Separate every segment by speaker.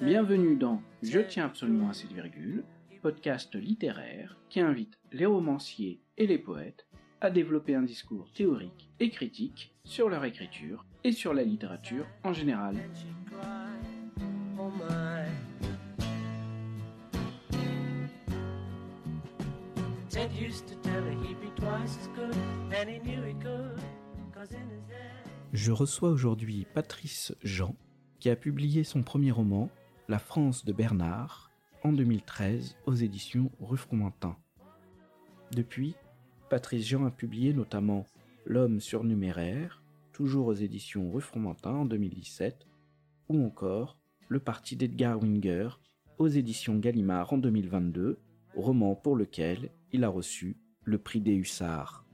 Speaker 1: Bienvenue dans Je tiens absolument à cette virgule, podcast littéraire qui invite les romanciers et les poètes à développer un discours théorique et critique sur leur écriture et sur la littérature en général. Je reçois aujourd'hui Patrice Jean, qui a publié son premier roman, La France de Bernard, en 2013 aux éditions Rue Fromentin. Depuis, Patrice Jean a publié notamment L'homme surnuméraire, toujours aux éditions Rue Fromentin en 2017, ou encore Le parti d'Edgar Winger, aux éditions Gallimard en 2022, roman pour lequel il a reçu le prix des Hussards.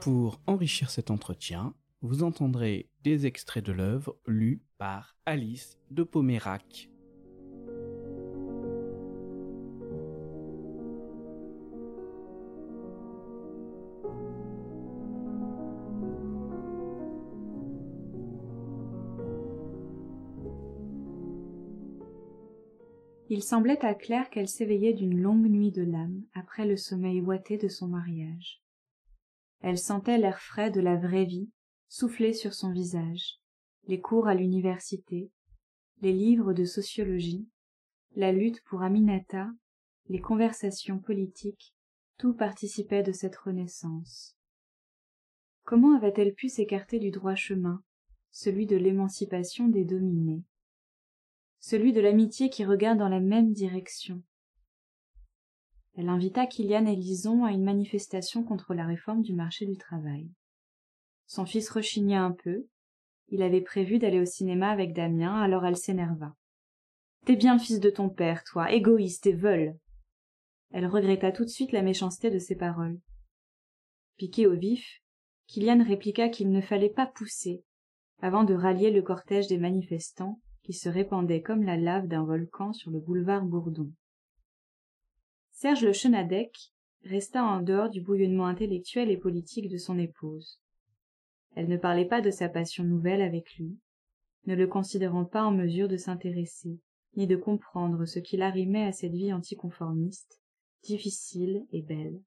Speaker 1: Pour enrichir cet entretien, vous entendrez des extraits de l'œuvre lus par Alice de Pomérac.
Speaker 2: Il semblait à Claire qu'elle s'éveillait d'une longue nuit de l'âme après le sommeil ouaté de son mariage. Elle sentait l'air frais de la vraie vie souffler sur son visage, les cours à l'université, les livres de sociologie, la lutte pour Aminata, les conversations politiques, tout participait de cette renaissance. Comment avait-elle pu s'écarter du droit chemin, celui de l'émancipation des dominés? Celui de l'amitié qui regarde dans la même direction. Elle invita Kylian et Lison à une manifestation contre la réforme du marché du travail. Son fils rechigna un peu. Il avait prévu d'aller au cinéma avec Damien, alors elle s'énerva. T'es bien fils de ton père, toi, égoïste et veule. Elle regretta tout de suite la méchanceté de ses paroles. Piqué au vif, Kylian répliqua qu'il ne fallait pas pousser, avant de rallier le cortège des manifestants, qui se répandait comme la lave d'un volcan sur le boulevard Bourdon. Serge Le Chenadec resta en dehors du bouillonnement intellectuel et politique de son épouse. Elle ne parlait pas de sa passion nouvelle avec lui, ne le considérant pas en mesure de s'intéresser, ni de comprendre ce qui l'arrimait à cette vie anticonformiste, difficile et belle.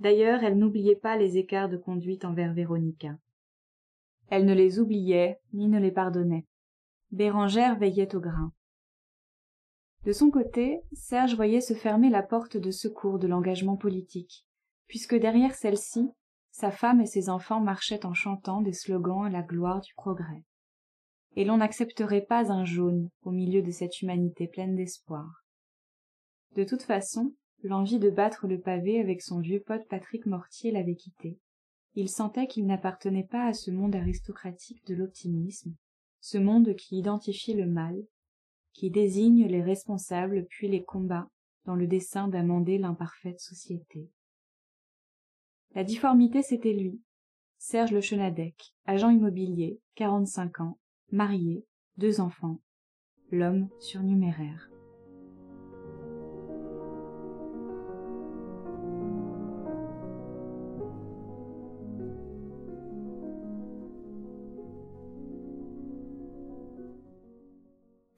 Speaker 2: D'ailleurs, elle n'oubliait pas les écarts de conduite envers Véronica. Elle ne les oubliait ni ne les pardonnait. Bérangère veillait au grain. De son côté, Serge voyait se fermer la porte de secours de l'engagement politique, puisque derrière celle-ci, sa femme et ses enfants marchaient en chantant des slogans à la gloire du progrès. Et l'on n'accepterait pas un jaune au milieu de cette humanité pleine d'espoir. De toute façon, l'envie de battre le pavé avec son vieux pote Patrick Mortier l'avait quitté. Il sentait qu'il n'appartenait pas à ce monde aristocratique de l'optimisme, ce monde qui identifie le mal, qui désigne les responsables puis les combats dans le dessein d'amender l'imparfaite société. La difformité, c'était lui, Serge Le Chenadec, agent immobilier, quarante-cinq ans, marié, deux enfants, l'homme surnuméraire.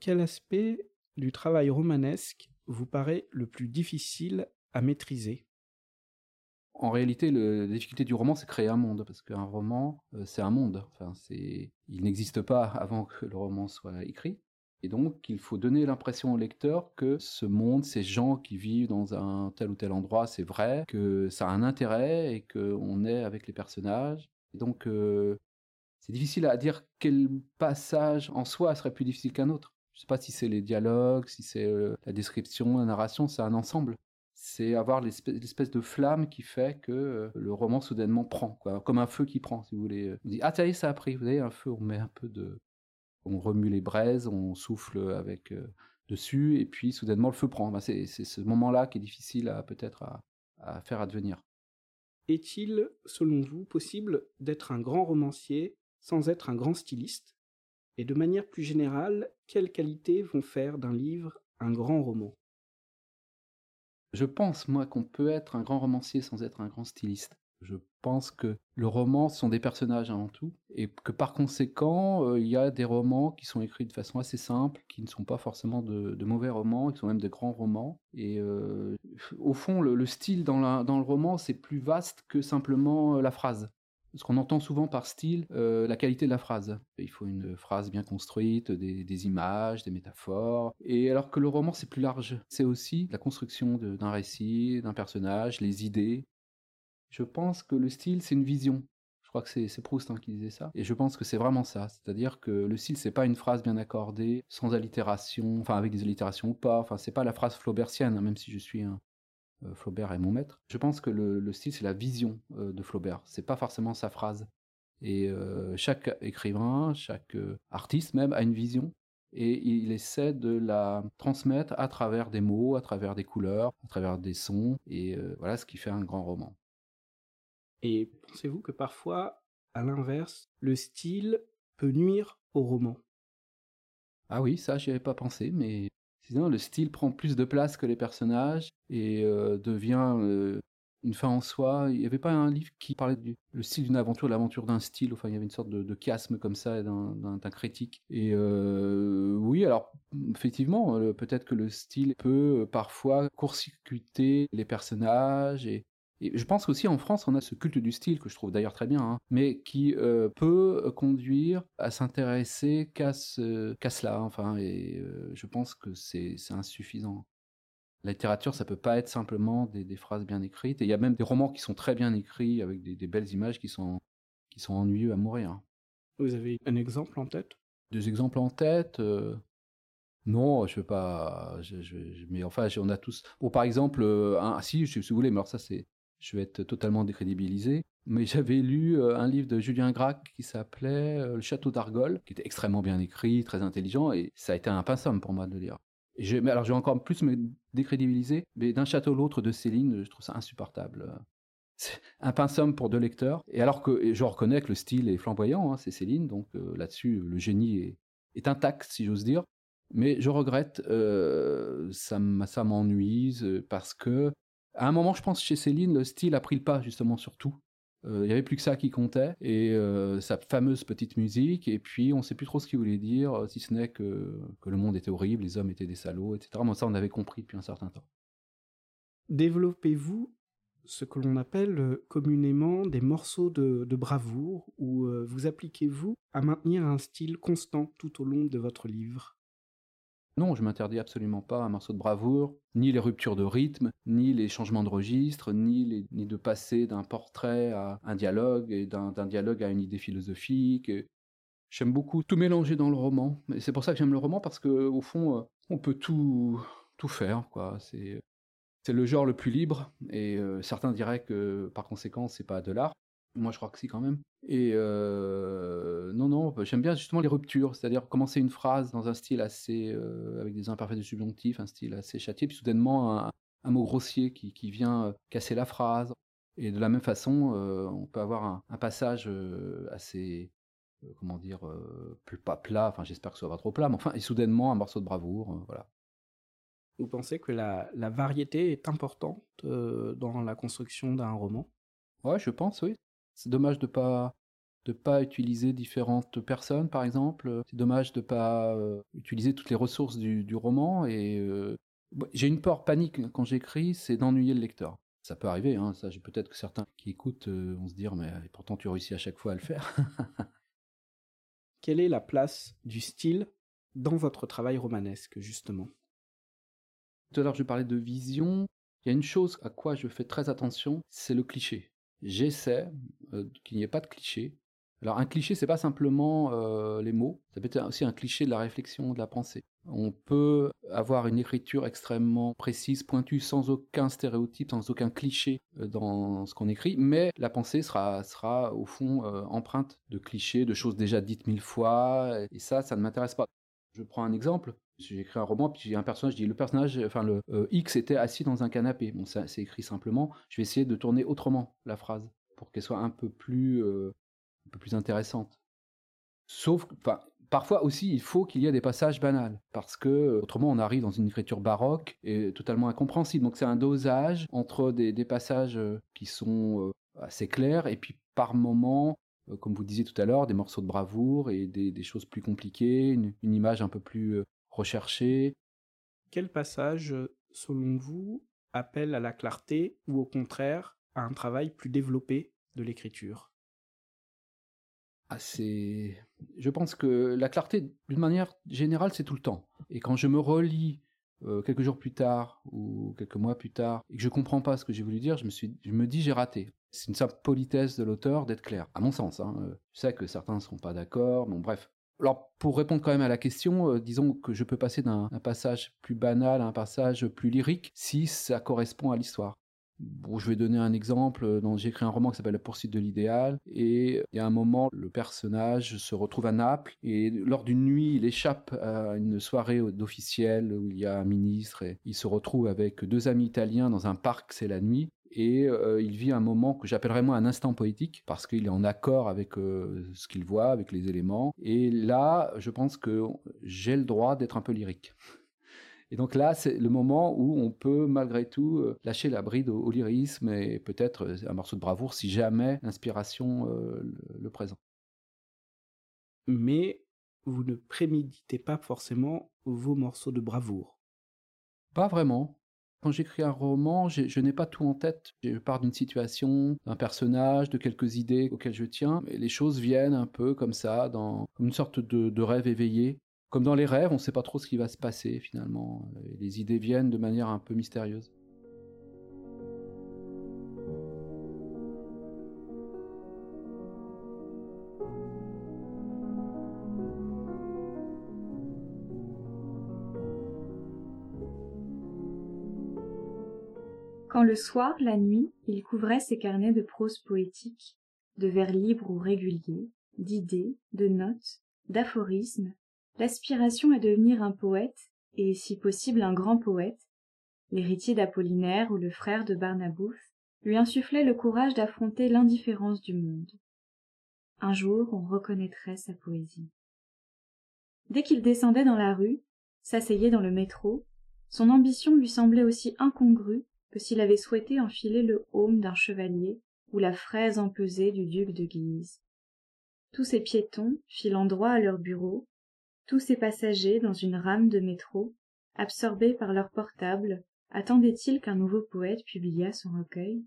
Speaker 1: Quel aspect du travail romanesque vous paraît le plus difficile à maîtriser?
Speaker 3: En réalité, la difficulté du roman, c'est créer un monde, parce qu'un roman, euh, c'est un monde. Enfin, il n'existe pas avant que le roman soit écrit. Et donc, il faut donner l'impression au lecteur que ce monde, ces gens qui vivent dans un tel ou tel endroit, c'est vrai, que ça a un intérêt et qu'on est avec les personnages. Et donc, euh, c'est difficile à dire quel passage en soi serait plus difficile qu'un autre. Je ne sais pas si c'est les dialogues, si c'est euh, la description, la narration, c'est un ensemble. C'est avoir l'espèce de flamme qui fait que euh, le roman soudainement prend, comme un feu qui prend, si vous voulez. On dit ah ça y est, ça a pris. Vous avez un feu, on met un peu de, on remue les braises, on souffle avec euh, dessus, et puis soudainement le feu prend. c'est ce moment-là qui est difficile à peut-être à faire advenir.
Speaker 1: Est-il, selon vous, possible d'être un grand romancier sans être un grand styliste? Et de manière plus générale, quelles qualités vont faire d'un livre un grand roman?
Speaker 3: Je pense, moi, qu'on peut être un grand romancier sans être un grand styliste. Je pense que le roman sont des personnages avant tout, et que par conséquent, euh, il y a des romans qui sont écrits de façon assez simple, qui ne sont pas forcément de, mauvais romans, qui sont même de grands romans. Et euh, au fond, le, style dans, le roman, c'est plus vaste que simplement euh, la phrase. Parce qu'on entend souvent par style la qualité de la phrase. Il faut une phrase bien construite, des, images, des métaphores. Et alors que le roman, c'est plus large. C'est aussi la construction d'un récit, d'un personnage, les idées. Je pense que le style, c'est une vision. Je crois que c'est Proust hein, qui disait ça. Et je pense que c'est vraiment ça. C'est-à-dire que le style, c'est pas une phrase bien accordée, sans allitération, enfin avec des allitérations ou pas. Enfin, c'est pas la phrase flaubertienne, hein, même si je suis un. Euh, Flaubert est mon maître. Je pense que le, style, c'est la vision euh, de Flaubert. C'est pas forcément sa phrase. Et euh, chaque écrivain, chaque artiste même, a une vision et il essaie de la transmettre à travers des mots, à travers des couleurs, à travers des sons, et voilà ce qui fait un grand roman.
Speaker 1: Et pensez-vous que parfois, à l'inverse, le style peut nuire au roman?
Speaker 3: Ah oui, ça, j'y avais pas pensé, mais le style prend plus de place que les personnages et euh, devient euh, une fin en soi. Il n'y avait pas un livre qui parlait du le style d'une aventure, l'aventure d'un style? Enfin, il y avait une sorte de, chiasme comme ça d'un critique. Et euh, oui, alors effectivement, peut-être que le style peut parfois court-circuiter les personnages et et je pense qu'aussi en France, on a ce culte du style, que je trouve d'ailleurs très bien, hein, mais qui euh, peut conduire à s'intéresser qu'à cela. Enfin, et euh, je pense que c'est insuffisant. La littérature, ça peut pas être simplement des, phrases bien écrites. Et il y a même des romans qui sont très bien écrits, avec des, belles images qui sont, qui sont ennuyeux à mourir.
Speaker 1: Vous avez un exemple en tête?
Speaker 3: Deux exemples en tête euh, non, je veux pas. Je, mais enfin, on a tous. Bon, par exemple, un, si, si vous voulez, mais alors ça, c'est je vais être totalement décrédibilisé, mais j'avais lu euh, un livre de Julien Gracq qui s'appelait euh, Le Château d'Argol, qui était extrêmement bien écrit, très intelligent, et ça a été un pinceau pour moi de le lire. Et alors je vais encore plus me décrédibiliser, mais d'un château à l'autre de Céline, je trouve ça insupportable. C'est un pinceau pour deux lecteurs, et alors que je reconnais que le style est flamboyant, hein, c'est Céline, donc euh, là-dessus le génie est, intact, si j'ose dire. Mais je regrette, ça m'ennuise parce que à un moment, je pense, chez Céline, le style a pris le pas justement sur tout. Euh, il n'y avait plus que ça qui comptait, et euh, sa fameuse petite musique, et puis on ne sait plus trop ce qu'il voulait dire, euh, si ce n'est que, que le monde était horrible, les hommes étaient des salauds, etc. Mais ça, on avait compris depuis un certain temps.
Speaker 1: Développez-vous ce que l'on appelle communément des morceaux de bravoure, ou vous appliquez-vous à maintenir un style constant tout au long de votre livre?
Speaker 3: Non, je m'interdis absolument pas un morceau de bravoure, ni les ruptures de rythme, ni les changements de registre, ni, de passer d'un portrait à un dialogue, et d'un dialogue à une idée philosophique. J'aime beaucoup tout mélanger dans le roman. Et c'est pour ça que j'aime le roman, parce qu'au fond, euh, on peut tout, tout faire. C'est c'est le genre le plus libre, et euh, certains diraient que par conséquent, c'est pas de l'art. Moi, je crois que si quand même. Et euh, non, non, j'aime bien justement les ruptures, c'est-à-dire commencer une phrase dans un style assez, euh, avec des imparfaits de subjonctif, un style assez châtié, puis soudainement un, mot grossier qui, qui, vient euh, casser la phrase. Et de la même façon, on peut avoir un, passage assez, comment dire, plus pas plat, enfin j'espère que ce soit pas trop plat, mais enfin, et soudainement un morceau de bravoure, voilà.
Speaker 1: Vous pensez que la, la variété est importante dans la construction d'un roman?
Speaker 3: Ouais, je pense, oui. C'est dommage de pas de pas utiliser différentes personnes, par exemple. C'est dommage de pas euh, utiliser toutes les ressources du, roman. Et euh, j'ai une peur panique quand j'écris, c'est d'ennuyer le lecteur. Ça peut arriver, hein, ça. Peut-être que certains qui écoutent euh, vont se dire, mais pourtant tu réussis à chaque fois à le faire.
Speaker 1: Quelle est la place du style dans votre travail romanesque, justement?
Speaker 3: Tout à l'heure, je parlais de vision. Il y a une chose à quoi je fais très attention, c'est le cliché j'essaie euh, qu'il n'y ait pas de cliché. Alors un cliché, c'est pas simplement euh, les mots, ça peut être aussi un cliché de la réflexion, de la pensée. On peut avoir une écriture extrêmement précise, pointue, sans aucun stéréotype, sans aucun cliché euh, dans ce qu'on écrit, mais la pensée sera, sera au fond empreinte de clichés, de choses déjà dites mille fois, et ça, ça ne m'intéresse pas. Je prends un exemple. J'écris un roman, puis j'ai un personnage, dis le personnage, enfin le euh, X était assis dans un canapé. Bon, ça c'est écrit simplement. Je vais essayer de tourner autrement la phrase pour qu'elle soit un peu plus, euh, un peu plus intéressante. Sauf, enfin, Parfois aussi, il faut qu'il y ait des passages banals, parce que autrement on arrive dans une écriture baroque et totalement incompréhensible. Donc c'est un dosage entre des, passages euh, qui sont assez clairs et puis par moments, comme vous disiez tout à l'heure, des morceaux de bravoure et des, choses plus compliquées, une, image un peu plus recherchée.
Speaker 1: Quel passage, selon vous, appelle à la clarté ou au contraire à un travail plus développé de l'écriture?
Speaker 3: Je pense que la clarté, d'une manière générale, c'est tout le temps. Et quand je me relis euh, quelques jours plus tard ou quelques mois plus tard et que je comprends pas ce que j'ai voulu dire, je me, suis, je me dis j'ai raté. C'est une simple politesse de l'auteur d'être clair, à mon sens. Hein. Euh, je sais que certains ne seront pas d'accord, bon bref. Alors pour répondre quand même à la question, euh, disons que je peux passer d'un passage plus banal à un passage plus lyrique si ça correspond à l'histoire. Je vais donner un exemple. J'ai écrit un roman qui s'appelle La poursuite de l'idéal. Et il y a un moment, le personnage se retrouve à Naples. Et lors d'une nuit, il échappe à une soirée d'officiel où il y a un ministre. Et il se retrouve avec deux amis italiens dans un parc, c'est la nuit. Et euh, il vit un moment que j'appellerais moi un instant poétique, parce qu'il est en accord avec euh, ce qu'il voit, avec les éléments. Et là, je pense que j'ai le droit d'être un peu lyrique. Et donc là, c'est le moment où on peut malgré tout euh, lâcher la bride au, lyrisme et peut-être un morceau de bravoure si jamais l'inspiration euh, le, présente.
Speaker 1: Mais vous ne préméditez pas forcément vos morceaux de bravoure.
Speaker 3: Pas vraiment. Quand j'écris un roman, je n'ai pas tout en tête. Je pars d'une situation, d'un personnage, de quelques idées auxquelles je tiens, et les choses viennent un peu comme ça, dans une sorte de rêve éveillé. Comme dans les rêves, on ne sait pas trop ce qui va se passer finalement. Les idées viennent de manière un peu mystérieuse.
Speaker 2: Quand le soir, la nuit, il couvrait ses carnets de prose poétique, de vers libres ou réguliers, d'idées, de notes, d'aphorismes, l'aspiration à devenir un poète, et si possible un grand poète, l'héritier d'Apollinaire ou le frère de Barnabouth, lui insufflait le courage d'affronter l'indifférence du monde. Un jour on reconnaîtrait sa poésie. Dès qu'il descendait dans la rue, s'asseyait dans le métro, son ambition lui semblait aussi incongrue que s'il avait souhaité enfiler le haume d'un chevalier ou la fraise empesée du duc de Guise. Tous ces piétons, filant droit à leur bureau, tous ces passagers dans une rame de métro absorbés par leur portable attendaient-ils qu'un nouveau poète publiât son recueil?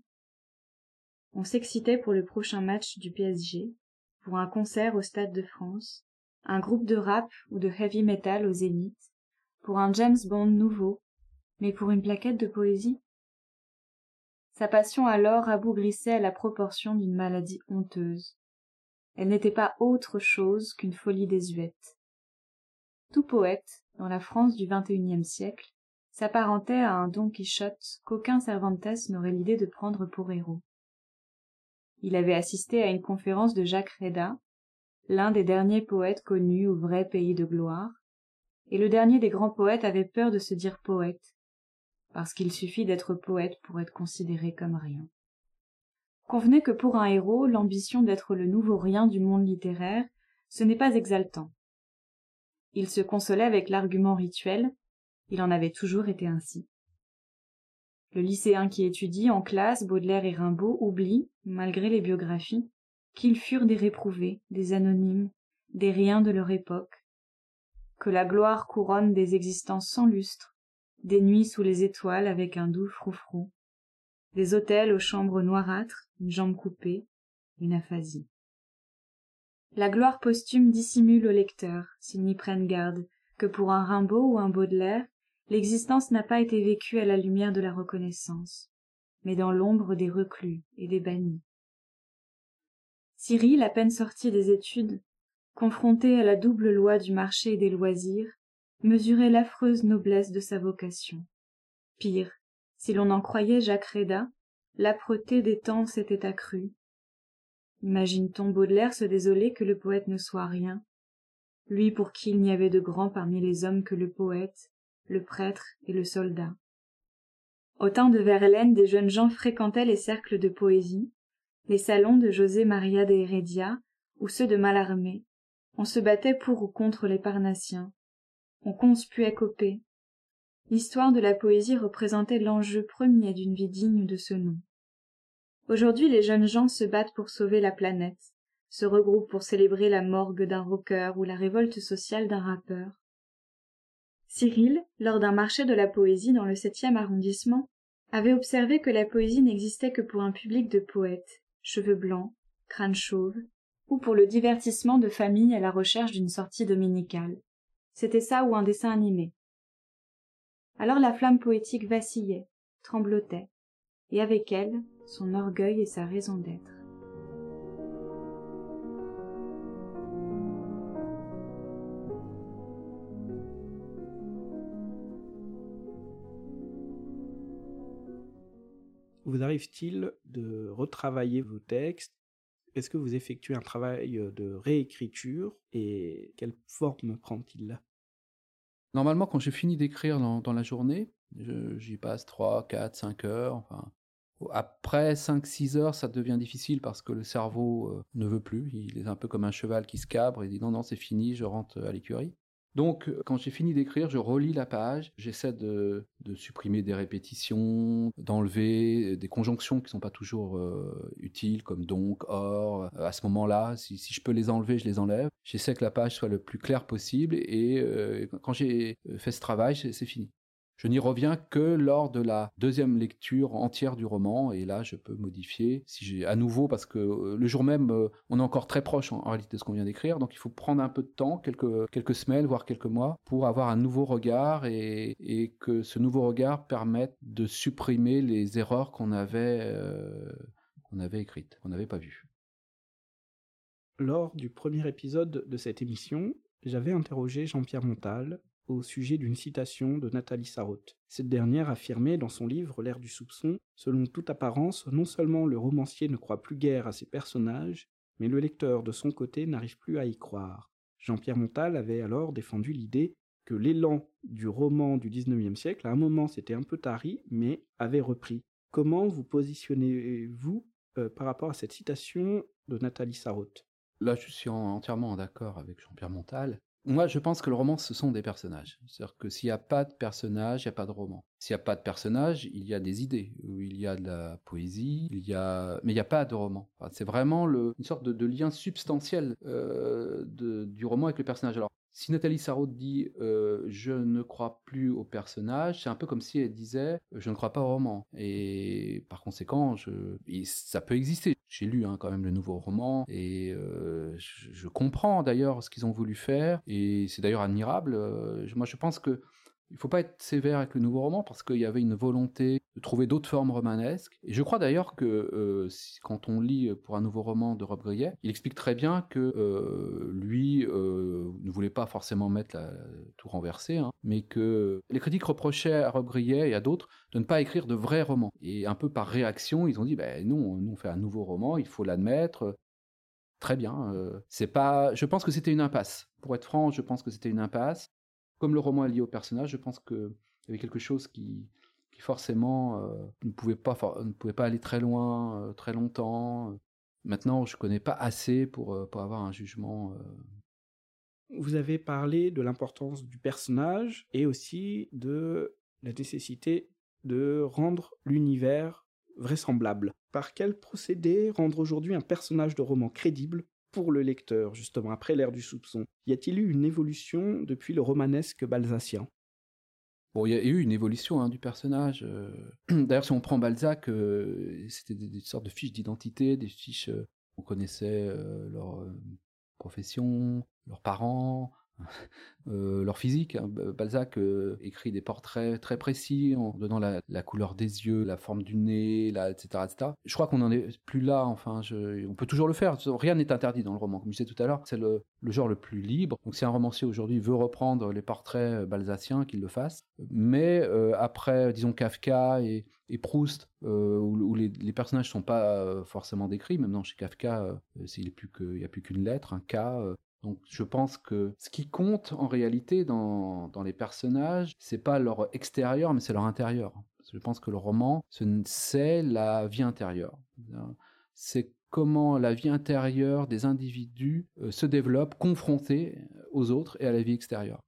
Speaker 2: On s'excitait pour le prochain match du PSG pour un concert au stade de france un groupe de rap ou de heavy metal au zénith pour un james bond nouveau mais pour une plaquette de poésie sa passion alors abougrissait à la proportion d'une maladie honteuse. Elle n'était pas autre chose qu'une folie désuète. Tout poète dans la france du XXIe siècle s'apparentait à un don quichotte qu'aucun cervantes n'aurait l'idée de prendre pour héros. Il avait assisté à une conférence de jacques reda l'un des derniers poètes connus au vrai pays de gloire et le dernier des grands poètes avait peur de se dire poète parce qu'il suffit d'être poète pour être considéré comme rien. Convenez que pour un héros l'ambition d'être le nouveau rien du monde littéraire ce n'est pas exaltant. Il se consolait avec l'argument rituel il en avait toujours été ainsi. Le lycéen qui étudie en classe baudelaire et rimbaud oublie malgré les biographies qu'ils furent des réprouvés des anonymes des riens de leur époque que la gloire couronne des existences sans lustre des nuits sous les étoiles avec un doux froufrou des hôtels aux chambres noirâtres une jambe coupée une aphasie. La gloire posthume dissimule au lecteur s'ils n'y prennent garde que pour un rimbaud ou un baudelaire l'existence n'a pas été vécue à la lumière de la reconnaissance mais dans l'ombre des reclus et des bannis. Cyril à peine sorti des études confronté à la double loi du marché et des loisirs mesurait l'affreuse noblesse de sa vocation. Pire si l'on en croyait jacques reda l'âpreté des temps s'était accrue. Imagine-t-on baudelaire se désoler que le poète ne soit rien? Lui pour qui il n'y avait de grand parmi les hommes que le poète le prêtre et le soldat. Au temps de verlaine des jeunes gens fréquentaient les cercles de poésie les salons de josé maria de heredia ou ceux de mallarmé. On se battait pour ou contre les Parnassiens. On conspuait Copé. L'histoire de la poésie représentait l'enjeu premier d'une vie digne de ce nom. Aujourd'hui, les jeunes gens se battent pour sauver la planète, se regroupent pour célébrer la morgue d'un rocker ou la révolte sociale d'un rappeur. Cyril, lors d'un marché de la poésie dans le septième arrondissement, avait observé que la poésie n'existait que pour un public de poètes, cheveux blancs, crâne chauve, ou pour le divertissement de familles à la recherche d'une sortie dominicale. C'était ça ou un dessin animé. Alors la flamme poétique vacillait, tremblotait, et avec elle son orgueil et sa raison d'être.
Speaker 1: Vous arrive-t-il de retravailler vos textes? Est-ce que vous effectuez un travail de réécriture et quelle forme prend-il?
Speaker 3: Normalement, quand j'ai fini d'écrire dans, la journée, j'y passe 3, 4, 5 heures. Enfin, après 5-6 heures, ça devient difficile parce que le cerveau euh, ne veut plus. Il est un peu comme un cheval qui se cabre et dit non, non, c'est fini, je rentre à l'écurie. Donc, euh, quand j'ai fini d'écrire, je relis la page, j'essaie de, supprimer des répétitions, d'enlever euh, des conjonctions qui ne sont pas toujours euh, utiles, comme donc, or. À ce moment-là, si, je peux les enlever, je les enlève. J'essaie que la page soit le plus claire possible et quand j'ai fait ce travail, c'est fini. Je n'y reviens que lors de la deuxième lecture entière du roman, et là je peux modifier si à nouveau, parce que euh, le jour même, euh, on est encore très proche en, réalité de ce qu'on vient d'écrire, donc il faut prendre un peu de temps, quelques, quelques semaines, voire quelques mois, pour avoir un nouveau regard et, que ce nouveau regard permette de supprimer les erreurs qu'on avait, euh, qu'on avait écrites, qu'on n'avait pas vues.
Speaker 1: Lors du premier épisode de cette émission, j'avais interrogé Jean-Pierre Montal, au sujet d'une citation de Nathalie Sarraute. Cette dernière affirmait dans son livre L'ère du soupçon Selon toute apparence, non seulement le romancier ne croit plus guère à ses personnages, mais le lecteur de son côté n'arrive plus à y croire. Jean-Pierre Montal avait alors défendu l'idée que l'élan du roman du XIXe siècle, à un moment c'était un peu tari, mais avait repris. Comment vous positionnez-vous euh, par rapport à cette citation de Nathalie Sarraute?
Speaker 3: Là, je suis entièrement d'accord avec Jean-Pierre Montal. Moi, je pense que le roman, ce sont des personnages. C'est-à-dire que s'il n'y a pas de personnages, il n'y a pas de roman. S'il n'y a pas de personnages, il y a des idées, il y a de la poésie, il y a... mais il n'y a pas de roman. c'est vraiment une sorte de, lien substantiel euh, du roman avec le personnage. Si Nathalie Sarraute dit euh, je ne crois plus au personnage, c'est un peu comme si elle disait je ne crois pas au roman. Et par conséquent, ça peut exister. J'ai lu hein, quand même le nouveau roman et euh, je, comprends d'ailleurs ce qu'ils ont voulu faire et c'est d'ailleurs admirable. Euh, moi, je pense que il faut pas être sévère avec le nouveau roman parce qu'il y avait une volonté de trouver d'autres formes romanesques. Et je crois d'ailleurs que euh, quand on lit pour un nouveau roman de Rob Grillet, il explique très bien que euh, lui euh, ne voulait pas forcément mettre tout renversé, hein, mais que les critiques reprochaient à Rob Grillet et à d'autres de ne pas écrire de vrais romans. Et un peu par réaction, ils ont dit ben non, nous on fait un nouveau roman, il faut l'admettre. Très bien. c'est pas. Je pense que c'était une impasse. Pour être franc, je pense que c'était une impasse comme le roman est lié au personnage, je pense qu'il y avait quelque chose qui, qui forcément euh, ne, pouvait pas, ne pouvait pas aller très loin, euh, très longtemps. Maintenant, je ne connais pas assez pour, euh, pour avoir un jugement.
Speaker 1: Vous avez parlé de l'importance du personnage et aussi de la nécessité de rendre l'univers vraisemblable. Par quel procédé rendre aujourd'hui un personnage de roman crédible pour le lecteur, justement, après l'ère du soupçon Y a-t-il eu une évolution depuis le romanesque balzacien?
Speaker 3: Bon, il y a eu une évolution hein, du personnage. Euh. D'ailleurs, si on prend Balzac, euh, c'était des, sortes de fiches d'identité, des fiches, euh, on connaissait leur profession, leurs parents, Euh, leur physique. Hein. Balzac euh, écrit des portraits très précis en donnant la, couleur des yeux, la forme du nez, etc., etc. Je crois qu'on n'en est plus là. Enfin, on peut toujours le faire. Rien n'est interdit dans le roman. Comme je disais tout à l'heure, c'est le, genre le plus libre. Donc, si un romancier aujourd'hui veut reprendre les portraits euh, balzaciens, qu'il le fasse. Mais après, disons Kafka et, Proust, où, les, personnages ne sont pas forcément décrits, même chez Kafka, il n'y a plus qu'une lettre, un K, donc je pense que ce qui compte en réalité dans, les personnages, c'est pas leur extérieur, mais c'est leur intérieur. Je pense que le roman, c'est la vie intérieure. C'est comment la vie intérieure des individus euh, se développe confrontée aux autres et à la vie extérieure.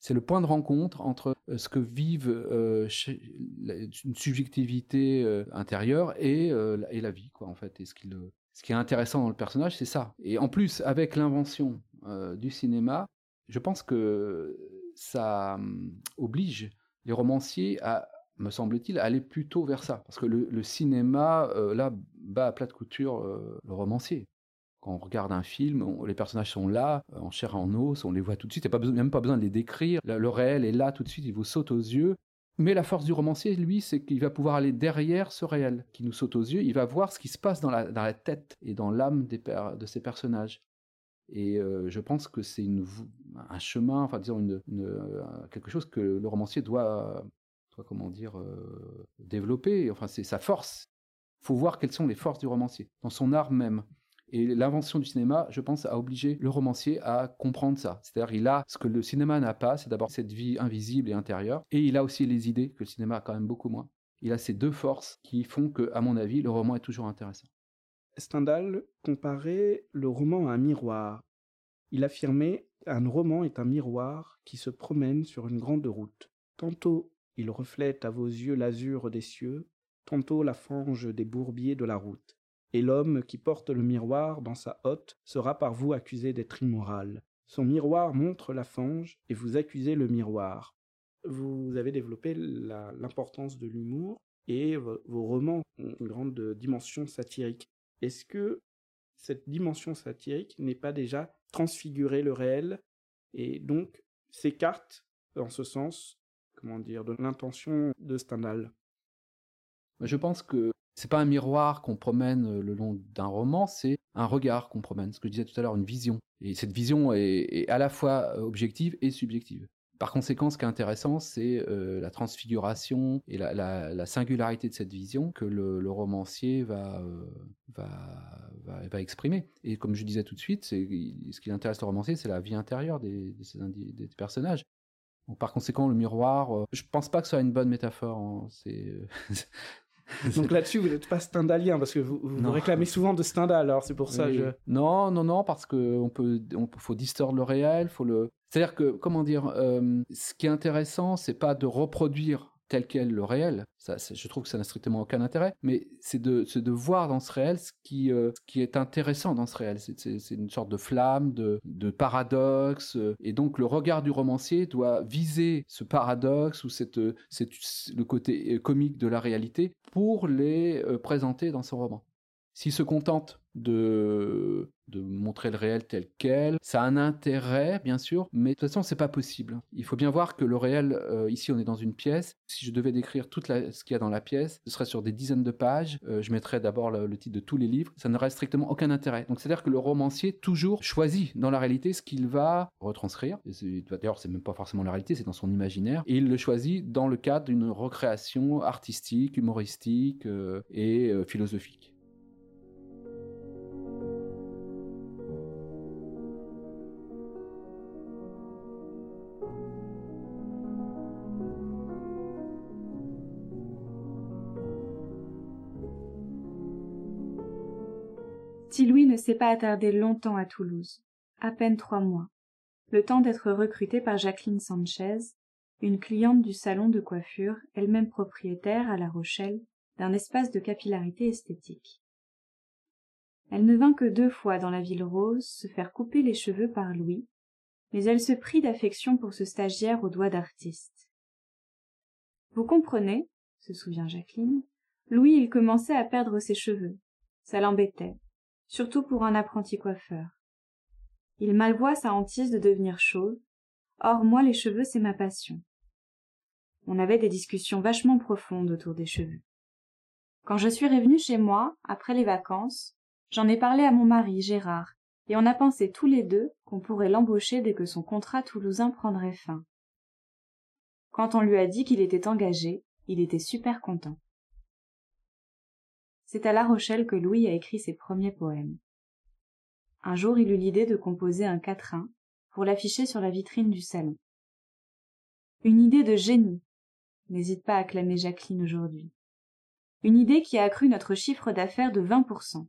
Speaker 3: C'est le point de rencontre entre euh, ce que vivent euh, une subjectivité intérieure et, et, la vie, quoi, en fait. Et ce qui, ce qui est intéressant dans le personnage, c'est ça. Et en plus, avec l'invention du cinéma, je pense que ça hum, oblige les romanciers à me semble-t-il, aller plutôt vers ça. Parce que le, cinéma, euh, là, bat à plat de couture euh, le romancier. Quand on regarde un film, les personnages sont là, euh, en chair et en os, on les voit tout de suite, il n'y a même pas besoin de les décrire. Le, réel est là tout de suite, il vous saute aux yeux. Mais la force du romancier, lui, c'est qu'il va pouvoir aller derrière ce réel qui nous saute aux yeux. Il va voir ce qui se passe dans la, tête et dans l'âme de ces personnages. Et je pense que c'est un chemin, enfin disons une, quelque chose que le romancier doit, comment dire, euh, développer. Enfin, c'est sa force. Il faut voir quelles sont les forces du romancier, dans son art même. Et l'invention du cinéma, je pense, a obligé le romancier à comprendre ça. C'est-à-dire, il a ce que le cinéma n'a pas, c'est d'abord cette vie invisible et intérieure, et il a aussi les idées que le cinéma a quand même beaucoup moins. Il a ces deux forces qui font que, à mon avis, le roman est toujours intéressant.
Speaker 1: Stendhal comparait le roman à un miroir. Il affirmait un roman est un miroir qui se promène sur une grande route. Tantôt il reflète à vos yeux l'azur des cieux, tantôt la fange des bourbiers de la route. Et l'homme qui porte le miroir dans sa hotte sera par vous accusé d'être immoral. Son miroir montre la fange, et vous accusez le miroir. Vous avez développé l'importance de l'humour, et vos romans ont une grande dimension satirique. Est-ce que cette dimension satirique n'est pas déjà transfigurer le réel, et donc s'écarte, en ce sens, comment dire, de l'intention de Stendhal?
Speaker 3: Je pense que c'est pas un miroir qu'on promène euh, le long d'un roman, c'est un regard qu'on promène. Ce que je disais tout à l'heure, une vision. Et cette vision est, à la fois euh, objective et subjective. Par conséquent, ce qui est intéressant, c'est euh, la transfiguration et la, singularité de cette vision que le, romancier va, va, exprimer. Et comme je disais tout de suite, ce qui intéresse le romancier, c'est la vie intérieure des, des personnages par conséquent, le miroir, euh, je pense pas que ce soit une bonne métaphore. Hein. C'est
Speaker 1: Donc là-dessus, vous n'êtes pas stendhalien parce que vous, vous, réclamez souvent de Stendhal, alors c'est pour ça. Je...
Speaker 3: Non, non, non, parce qu'on peut, on faut distordre le réel, faut le. C'est-à-dire que, comment dire, euh, ce qui est intéressant, c'est pas de reproduire tel quel le réel. Je trouve que ça n'a strictement aucun intérêt, mais c'est de, voir dans ce réel ce qui, euh, est intéressant dans ce réel. C'est une sorte de flamme, de, paradoxe, euh, et donc le regard du romancier doit viser ce paradoxe ou cette, le côté euh, comique de la réalité pour les présenter dans son roman. S'il se contente de, montrer le réel tel quel. Ça a un intérêt, bien sûr, mais de toute façon, c'est pas possible. Il faut bien voir que le réel, euh, ici, on est dans une pièce. Si je devais décrire tout ce qu'il y a dans la pièce, ce serait sur des dizaines de pages. Euh, je mettrais d'abord le, titre de tous les livres. Ça n'aurait strictement aucun intérêt. Donc, c'est-à-dire que le romancier toujours choisit dans la réalité ce qu'il va retranscrire. D'ailleurs, c'est même pas forcément la réalité, c'est dans son imaginaire. Et il le choisit dans le cadre d'une recréation artistique, humoristique euh, et philosophique.
Speaker 2: Ne s'est pas attardé longtemps à Toulouse, à peine trois mois, le temps d'être recruté par Jacqueline Sanchez, une cliente du salon de coiffure, elle-même propriétaire à La Rochelle d'un espace de capillarité esthétique. Elle ne vint que deux fois dans la ville rose se faire couper les cheveux par Louis, mais elle se prit d'affection pour ce stagiaire aux doigts d'artiste. Vous comprenez, se souvient Jacqueline, Louis il commençait à perdre ses cheveux. Ça l'embêtait surtout pour un apprenti coiffeur. Il malvoit sa hantise de devenir chauve. Or, moi, les cheveux, c'est ma passion. On avait des discussions vachement profondes autour des cheveux. Quand je suis revenue chez moi, après les vacances, j'en ai parlé à mon mari, Gérard, et on a pensé tous les deux qu'on pourrait l'embaucher dès que son contrat toulousain prendrait fin. Quand on lui a dit qu'il était engagé, il était super content. C'est à La Rochelle que Louis a écrit ses premiers poèmes. Un jour il eut l'idée de composer un quatrain pour l'afficher sur la vitrine du salon. Une idée de génie, n'hésite pas à clamer Jacqueline aujourd'hui. Une idée qui a accru notre chiffre d'affaires de 20%.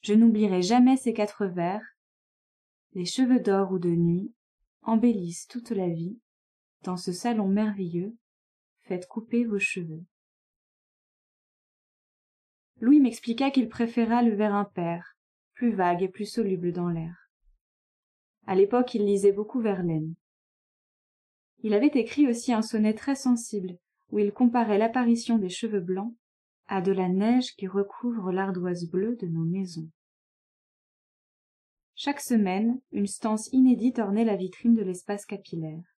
Speaker 2: Je n'oublierai jamais ces quatre vers. Les cheveux d'or ou de nuit embellissent toute la vie. Dans ce salon merveilleux, faites couper vos cheveux. Louis m'expliqua qu'il préféra le vers impair, plus vague et plus soluble dans l'air. À l'époque, il lisait beaucoup Verlaine. Il avait écrit aussi un sonnet très sensible, où il comparait l'apparition des cheveux blancs à de la neige qui recouvre l'ardoise bleue de nos maisons. Chaque semaine, une stance inédite ornait la vitrine de l'espace capillaire.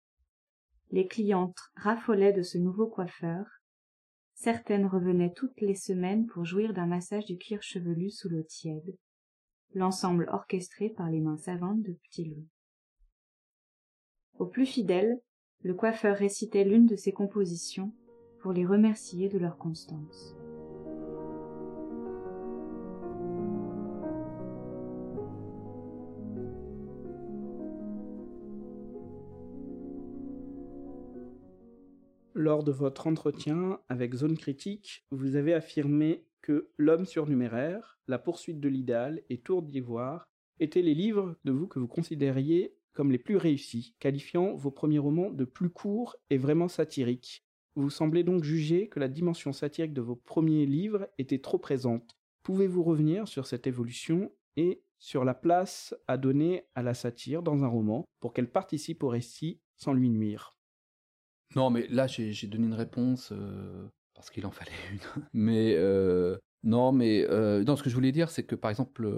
Speaker 2: Les clientes raffolaient de ce nouveau coiffeur. Certaines revenaient toutes les semaines pour jouir d'un massage du cuir chevelu sous l'eau tiède, l'ensemble orchestré par les mains savantes de Petit Louis. Aux plus fidèles, le coiffeur récitait l'une de ses compositions pour les remercier de leur constance.
Speaker 1: Lors de votre entretien avec Zone Critique, vous avez affirmé que L'homme surnuméraire, La poursuite de l'idéal et Tour d'ivoire étaient les livres de vous que vous considériez comme les plus réussis, qualifiant vos premiers romans de plus courts et vraiment satiriques. Vous semblez donc juger que la dimension satirique de vos premiers livres était trop présente. Pouvez-vous revenir sur cette évolution et sur la place à donner à la satire dans un roman pour qu'elle participe au récit sans lui nuire?
Speaker 3: Non, mais là, j'ai donné une réponse euh, parce qu'il en fallait une. Mais euh, non, mais euh, ce que je voulais dire, c'est que par exemple,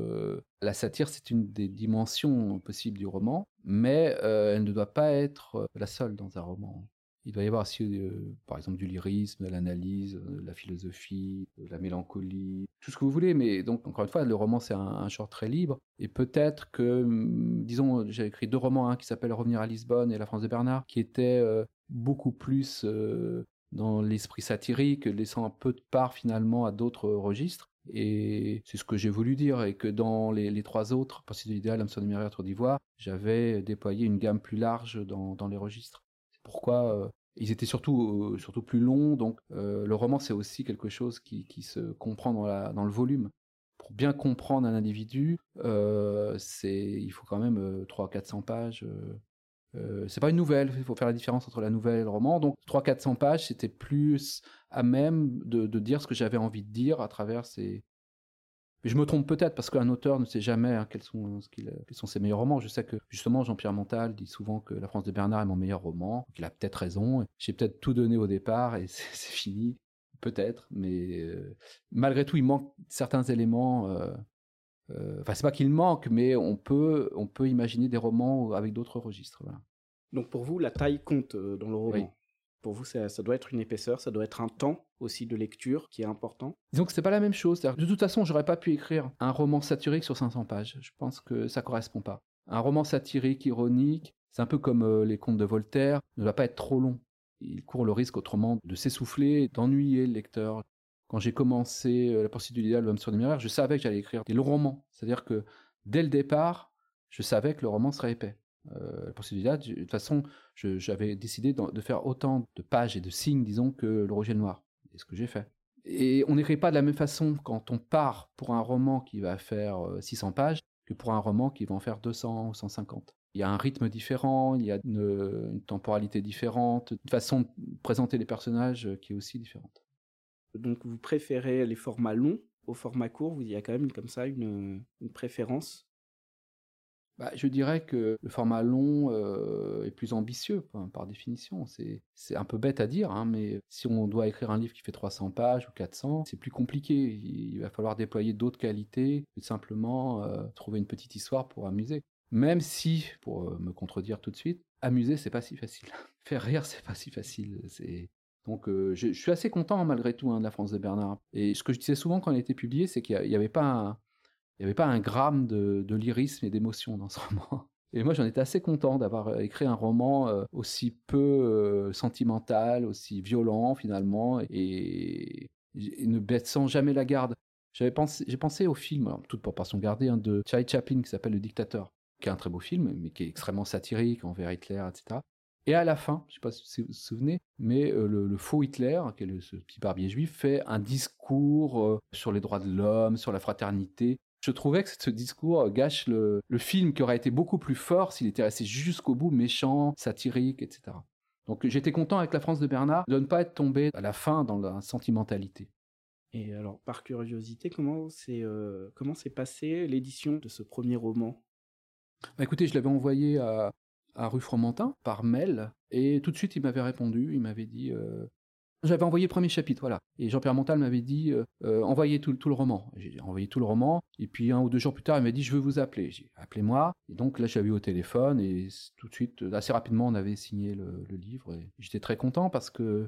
Speaker 3: la satire, c'est une des dimensions possibles du roman, mais elle ne doit pas être la seule dans un roman. Il doit y avoir aussi, euh, par exemple, du lyrisme, de l'analyse, de la philosophie, de la mélancolie, tout ce que vous voulez. Mais donc, encore une fois, le roman, c'est un, genre très libre. Et peut-être que, hum, disons, j'ai écrit deux romans, un qui s'appelle Revenir à Lisbonne et La France de Bernard, qui étaient euh, beaucoup plus euh, dans l'esprit satirique, laissant un peu de part finalement à d'autres registres. Et c'est ce que j'ai voulu dire, et que dans les, trois autres, Pensée de l'idéal, L'homme numéraire, Tour d'Ivoire, j'avais déployé une gamme plus large dans, les registres. C'est pourquoi ils étaient surtout, euh, surtout plus longs, donc euh, le roman c'est aussi quelque chose qui, se comprend dans, dans le volume. Pour bien comprendre un individu, euh, c'est, il faut quand même 300-400 pages. Euh, c'est pas une nouvelle, il faut faire la différence entre la nouvelle et le roman. Donc 300-400 pages, c'était plus à même de, dire ce que j'avais envie de dire à travers ces, je me trompe peut-être parce qu'un auteur ne sait jamais hein, quels, sont, quels, sont, ses meilleurs romans. Je sais que justement Jean-Pierre Montal dit souvent que La France de Bernard est mon meilleur roman. Il a peut-être raison. J'ai peut-être tout donné au départ et c'est fini. Peut-être, mais euh, malgré tout, il manque certains éléments. Euh, enfin, c'est pas qu'il manque, mais on peut, on peut imaginer des romans avec d'autres registres.
Speaker 1: Donc pour vous, la taille compte dans le roman? Pour vous, ça, doit être une épaisseur, ça doit être un temps aussi de lecture qui est important?
Speaker 3: Disons que c'est pas la même chose. De toute façon, j'aurais pas pu écrire un roman satirique sur 500 pages. Je pense que ça correspond pas. Un roman satirique, ironique, c'est un peu comme euh, les contes de Voltaire, ne doit pas être trop long. Il court le risque autrement de s'essouffler, d'ennuyer le lecteur. Quand j'ai commencé euh, La poursuite de l'idéal, l'homme sur numéraire, je savais que j'allais écrire des longs romans. C'est-à-dire que dès le départ, je savais que le roman serait épais. Euh, pour celui-là, de toute façon, j'avais décidé de, faire autant de pages et de signes, disons, que le Roger Noir. C'est ce que j'ai fait. Et on n'écrit pas de la même façon quand on part pour un roman qui va faire 600 euh, pages que pour un roman qui va en faire 200 ou 150. Il y a un rythme différent, il y a une temporalité différente, une façon de présenter les personnages qui est aussi différente.
Speaker 1: Donc vous préférez les formats longs au format court, vous y a quand même comme ça une, une préférence?
Speaker 3: Bah, je dirais que le format long euh, est plus ambitieux par, définition. C'est un peu bête à dire, hein, mais si on doit écrire un livre qui fait 300 pages ou 400, c'est plus compliqué. Il, va falloir déployer d'autres qualités que simplement euh, trouver une petite histoire pour amuser. Même si, pour euh, me contredire tout de suite, amuser c'est pas si facile. Faire rire c'est pas si facile. Donc je, suis assez content malgré tout hein, de la France de Bernard. Et ce que je disais souvent quand il a été publié, c'est qu'il n'y avait pas un, gramme de, lyrisme et d'émotion dans ce roman. Et moi, j'en étais assez content d'avoir euh, écrit un roman euh, aussi peu euh, sentimental, aussi violent finalement, et, ne baissant jamais la garde. J'avais pensé, j'ai pensé au film, alors, toute proportion gardée, hein, de Charlie Chaplin qui s'appelle Le Dictateur, qui est un très beau film, mais qui est extrêmement satirique envers Hitler, etc. Et à la fin, je ne sais pas si vous vous souvenez, mais le, faux Hitler, qui est ce petit barbier juif, fait un discours sur les droits de l'homme, sur la fraternité, Je trouvais que ce discours gâche le, le film qui aurait été beaucoup plus fort s'il était resté jusqu'au bout méchant, satirique, etc. Donc j'étais content avec la France de Bernard de ne pas être tombé à la fin dans la sentimentalité.
Speaker 1: Et alors, par curiosité, comment s'est euh, passée l'édition de ce premier roman?
Speaker 3: Bah, Écoutez, je l'avais envoyé à, à Rue Fromentin par mail et tout de suite il m'avait répondu. Il m'avait dit euh, j'avais envoyé le premier chapitre, voilà. Et Jean-Pierre Montal m'avait dit euh, euh, envoyez tout, tout, le roman. J'ai envoyé tout le roman. Et puis un ou deux jours plus tard, il m'a dit je veux vous appeler. J'ai appelez-moi. Et donc là, j'avais eu au téléphone et tout de suite, assez rapidement, on avait signé le, livre. Et j'étais très content parce que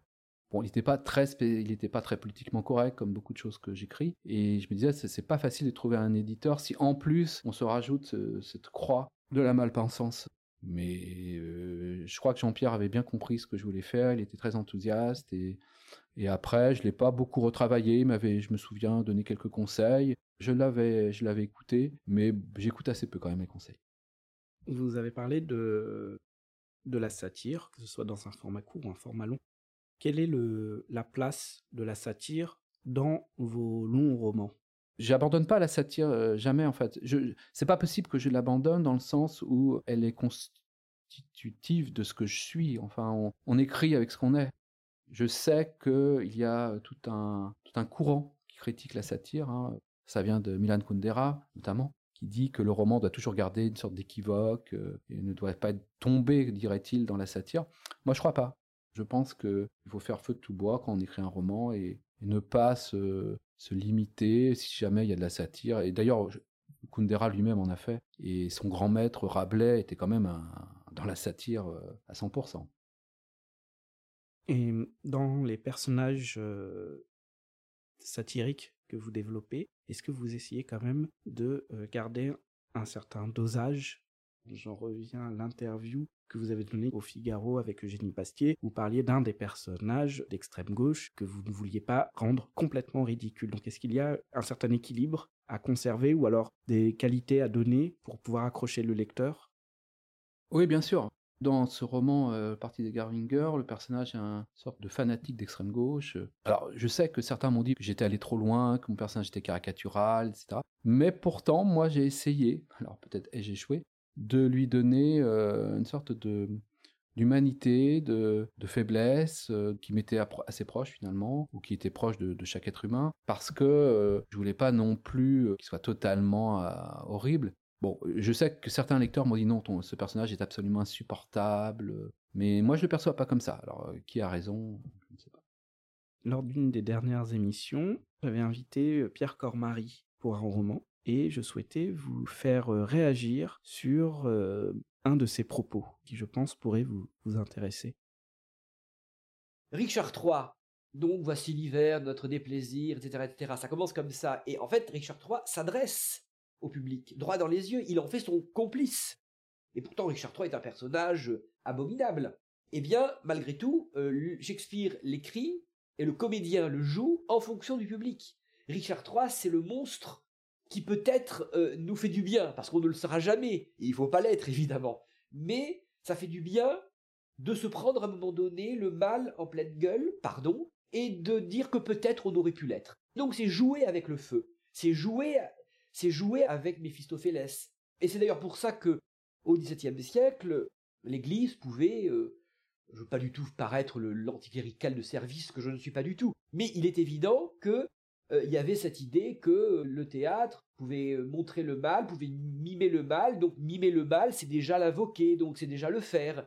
Speaker 3: Bon, il n'était pas très, il pas très politiquement correct comme beaucoup de choses que j'écris, et je me disais c'est pas facile de trouver un éditeur si en plus on se rajoute cette croix de la malpensance. Mais euh, je crois que Jean-Pierre avait bien compris ce que je voulais faire, il était très enthousiaste et, après je l'ai pas beaucoup retravaillé, il m'avait, je me souviens, donné quelques conseils. Je l'avais, je l'avais écouté, mais j'écoute assez peu quand même les conseils.
Speaker 1: Vous avez parlé de de la satire, que ce soit dans un format court ou un format long quelle est le, la place de la satire dans vos longs romans?
Speaker 3: J'abandonne pas la satire euh, jamais en fait. Je, c'est pas possible que je l'abandonne dans le sens où elle est constitutive de ce que je suis. Enfin, on, écrit avec ce qu'on est. Je sais qu'il y a tout un, tout un courant qui critique la satire. Hein. Ça vient de Milan Kundera notamment, qui dit que le roman doit toujours garder une sorte d'équivoque euh, et ne doit pas tombé, dirait-il, dans la satire. Moi, je crois pas. Je pense qu'il faut faire feu de tout bois quand on écrit un roman et ne pas se, se, limiter si jamais il y a de la satire. Et d'ailleurs, Kundera lui-même en a fait. Et son grand maître, Rabelais, était quand même dans la satire euh, à 100%.
Speaker 1: Et dans les personnages euh, satiriques que vous développez, est-ce que vous essayez quand même de euh, garder un certain dosage J'en reviens à l'interview que vous avez donné au Figaro avec Eugénie Bastier, vous parliez d'un des personnages d'extrême gauche que vous ne vouliez pas rendre complètement ridicule. Donc est-ce qu'il y a un certain équilibre à conserver ou alors des qualités à donner pour pouvoir accrocher le lecteur?
Speaker 3: Oui, bien sûr. Dans ce roman euh, Partie des Garvinger, le personnage est un sorte de fanatique d'extrême gauche. Alors, je sais que certains m'ont dit que j'étais allé trop loin, que mon personnage était caricatural, etc. Mais pourtant, moi, j'ai essayé, alors peut-être ai-je échoué, de lui donner euh, une sorte de d'humanité, de, de, faiblesse, euh, qui m'était assez proche finalement, ou qui était proche de, chaque être humain, parce que euh, je voulais pas non plus qu'il soit totalement euh, horrible. Bon, je sais que certains lecteurs m'ont dit non, ton, ce personnage est absolument insupportable, mais moi je le perçois pas comme ça. Alors, qui a raison? Je ne sais pas.
Speaker 1: Lors d'une des dernières émissions, j'avais invité Pierre Cormary pour un roman et je souhaitais vous faire réagir sur un de ses propos qui, je pense, pourrait vous, intéresser.
Speaker 4: Richard III, donc voici l'hiver, notre déplaisir, etc., etc. Ça commence comme ça. Et en fait, Richard III s'adresse au public, droit dans les yeux. Il en fait son complice. Et pourtant, Richard III est un personnage abominable. Eh bien, malgré tout, Shakespeare l'écrit et le comédien le joue en fonction du public. Richard III, c'est le monstre qui peut-être euh, nous fait du bien, parce qu'on ne le sera jamais, et il faut pas l'être évidemment, mais ça fait du bien de se prendre à un moment donné le mal en pleine gueule, pardon, et de dire que peut-être on aurait pu l'être. Donc c'est jouer avec le feu, c'est jouer, c'est jouer avec Méphistophélès. Et c'est d'ailleurs pour ça que au XVIIe siècle, l'Église pouvait, euh, je veux pas du tout paraître l'anticlérical de service que je ne suis pas du tout, mais il est évident que euh, il y avait cette idée que le théâtre pouvait montrer le mal, pouvait mimer le mal, donc mimer le mal, c'est déjà l'invoquer, donc c'est déjà le faire.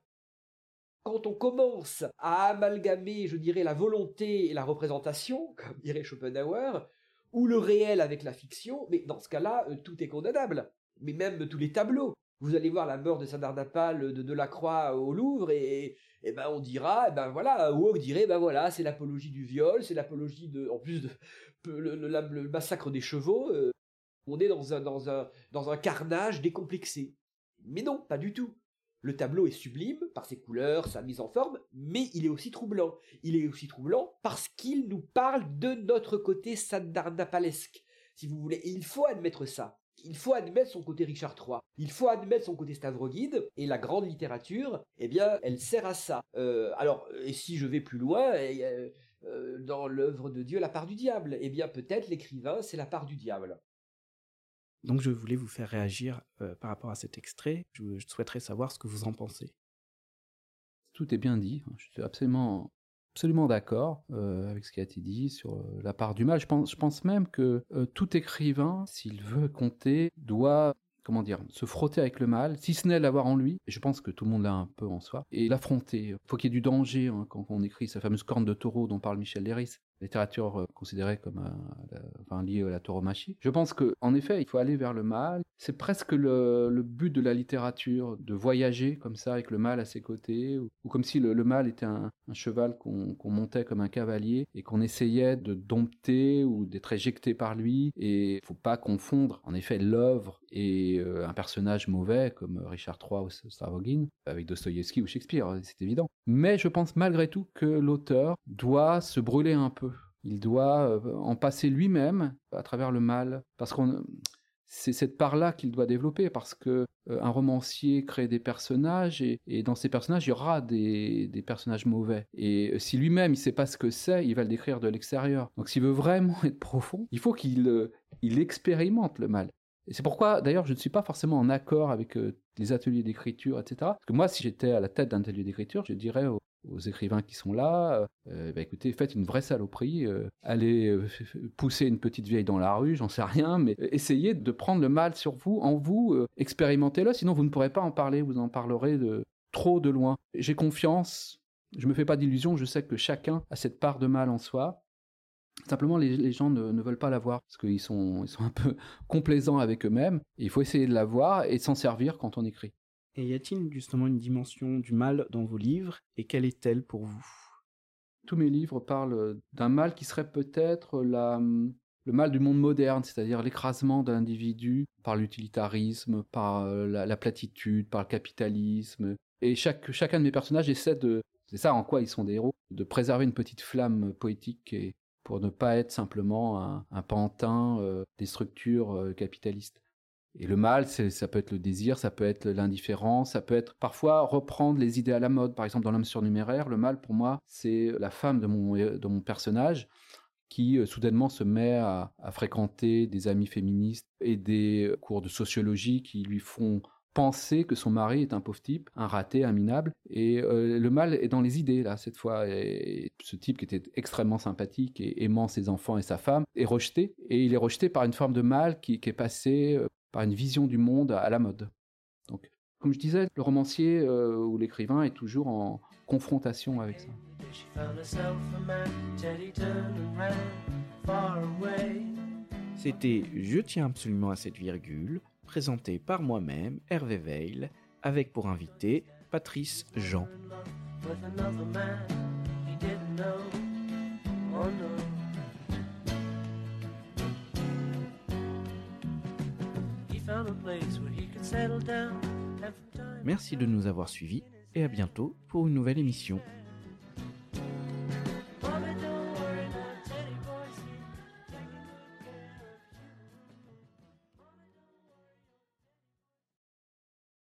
Speaker 4: Quand on commence à amalgamer, je dirais, la volonté et la représentation, comme dirait Schopenhauer, ou le réel avec la fiction, mais dans ce cas-là, euh, tout est condamnable. Mais même tous les tableaux. Vous allez voir la mort de Sardanapale de Delacroix au Louvre et, ben on dira, ben voilà, Walk dirait, ben voilà, c'est l'apologie du viol, c'est l'apologie de, en plus de, le, massacre des chevaux, euh, on est dans un, dans, un, dans un carnage décomplexé. Mais non, pas du tout. Le tableau est sublime par ses couleurs, sa mise en forme, mais il est aussi troublant. Il est aussi troublant parce qu'il nous parle de notre côté sardanapalesque, si vous voulez. Et il faut admettre ça. Il faut admettre son côté Richard III. Il faut admettre son côté Stavroguide. Et la grande littérature, eh bien, elle sert à ça. Euh, alors, et si je vais plus loin, euh, euh, dans l'œuvre de Dieu la part du diable. Eh bien, peut-être l'écrivain, c'est la part du diable.
Speaker 1: Donc je voulais vous faire réagir euh, par rapport à cet extrait. Je, je, souhaiterais savoir ce que vous en pensez.
Speaker 3: Tout est bien dit. Je suis absolument, absolument d'accord euh, avec ce qui a été dit sur euh, la part du mal. Je pense, je pense même que euh, tout écrivain, s'il veut compter, doit comment dire, se frotter avec le mal, si ce n'est l'avoir en lui, je pense que tout le monde l'a un peu en soi, et l'affronter. Il faut qu'il y ait du danger hein, quand on écrit sa fameuse corne de taureau dont parle Michel Léris, littérature euh, considérée comme euh, enfin, liée à la tauromachie. Je pense que, en effet, il faut aller vers le mal. C'est presque le, but de la littérature, de voyager comme ça avec le mal à ses côtés, ou, comme si le, mal était un, un cheval qu'on qu montait comme un cavalier et qu'on essayait de dompter ou d'être éjecté par lui. Et il faut pas confondre, en effet, l'œuvre et euh, un personnage mauvais comme Richard III ou Stavogin avec Dostoïevski ou Shakespeare, c'est évident. Mais je pense malgré tout que l'auteur doit se brûler un peu il doit euh, en passer lui-même à travers le mal, parce qu'on c'est cette part-là qu'il doit développer, parce que euh, un romancier crée des personnages et, dans ces personnages il y aura des, personnages mauvais. Et si lui-même il sait pas ce que c'est, il va le décrire de l'extérieur. Donc s'il veut vraiment être profond, il faut qu'il euh, il expérimente le mal. C'est pourquoi, d'ailleurs, je ne suis pas forcément en accord avec euh, les ateliers d'écriture, etc. Parce que moi, si j'étais à la tête d'un atelier d'écriture, je dirais aux, écrivains qui sont là, euh, bah, écoutez, faites une vraie saloperie, euh, allez euh, pousser une petite vieille dans la rue, j'en sais rien, mais essayez de prendre le mal sur vous, en vous, expérimentez-le, sinon vous ne pourrez pas en parler, vous en parlerez de trop de loin. J'ai confiance, je me fais pas d'illusions, je sais que chacun a cette part de mal en soi, Simplement, les, les gens ne, ne, veulent pas la voir parce qu'ils sont, ils sont un peu complaisants avec eux-mêmes. Il faut essayer de la voir et de s'en servir quand on écrit.
Speaker 1: Et y a-t-il justement une dimension du mal dans vos livres et quelle est-elle pour vous?
Speaker 3: Tous mes livres parlent d'un mal qui serait peut-être la, le mal du monde moderne, c'est-à-dire l'écrasement de l'individu par l'utilitarisme, par la, la, platitude, par le capitalisme. Et chaque, chacun de mes personnages essaie de, c'est ça en quoi ils sont des héros, de préserver une petite flamme poétique et, pour ne pas être simplement un, pantin euh, des structures euh, capitalistes. Et le mal, ça peut être le désir, ça peut être l'indifférence, ça peut être parfois reprendre les idées à la mode. Par exemple, dans l'homme surnuméraire, le mal, pour moi, c'est la femme de mon, de mon personnage qui euh, soudainement se met à, fréquenter des amis féministes et des cours de sociologie qui lui font penser que son mari est un pauvre type, un raté, un minable, et euh, le mal est dans les idées là cette fois. Et ce type qui était extrêmement sympathique et aimant ses enfants et sa femme est rejeté, et il est rejeté par une forme de mal qui, qui est passée euh, par une vision du monde à la mode. Donc, comme je disais, le romancier euh, ou l'écrivain est toujours en confrontation avec ça.
Speaker 1: C'était Je tiens absolument à cette virgule présenté par moi-même, Hervé Veil, avec pour invité Patrice Jean. Merci de nous avoir suivis et à bientôt pour une nouvelle émission.